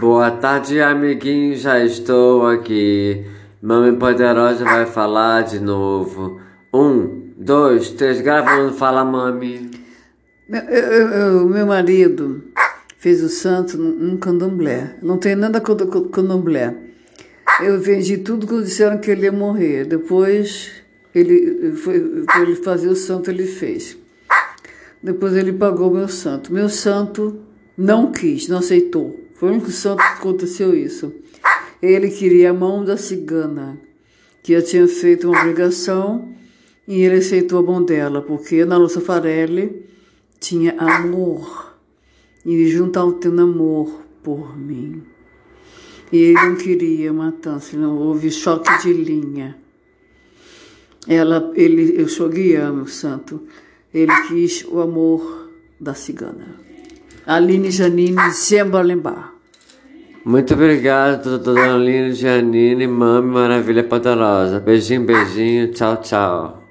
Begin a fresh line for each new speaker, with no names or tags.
Boa tarde, amiguinho, já estou aqui. Mami Poderosa vai falar de novo. Um, dois, três, gravando, fala, mami.
Meu, eu, eu, meu marido fez o santo num candomblé. Não tem nada contra o candomblé. Eu vendi tudo que disseram que ele ia morrer. Depois ele foi ele fazer o santo, ele fez. Depois ele pagou meu santo. Meu santo não quis, não aceitou. Foi o único santo que aconteceu isso. Ele queria a mão da cigana, que já tinha feito uma obrigação, e ele aceitou a mão dela, porque Ana Lúcia Farelli tinha amor. E juntavam tendo amor por mim. E ele não queria matança, não houve choque de linha. Ela, ele, eu sou guiano, santo. Ele quis o amor da cigana. Aline Janine Sembalembar.
Muito obrigado, doutora Aline Janine, mami maravilha poderosa. Beijinho, beijinho, tchau, tchau.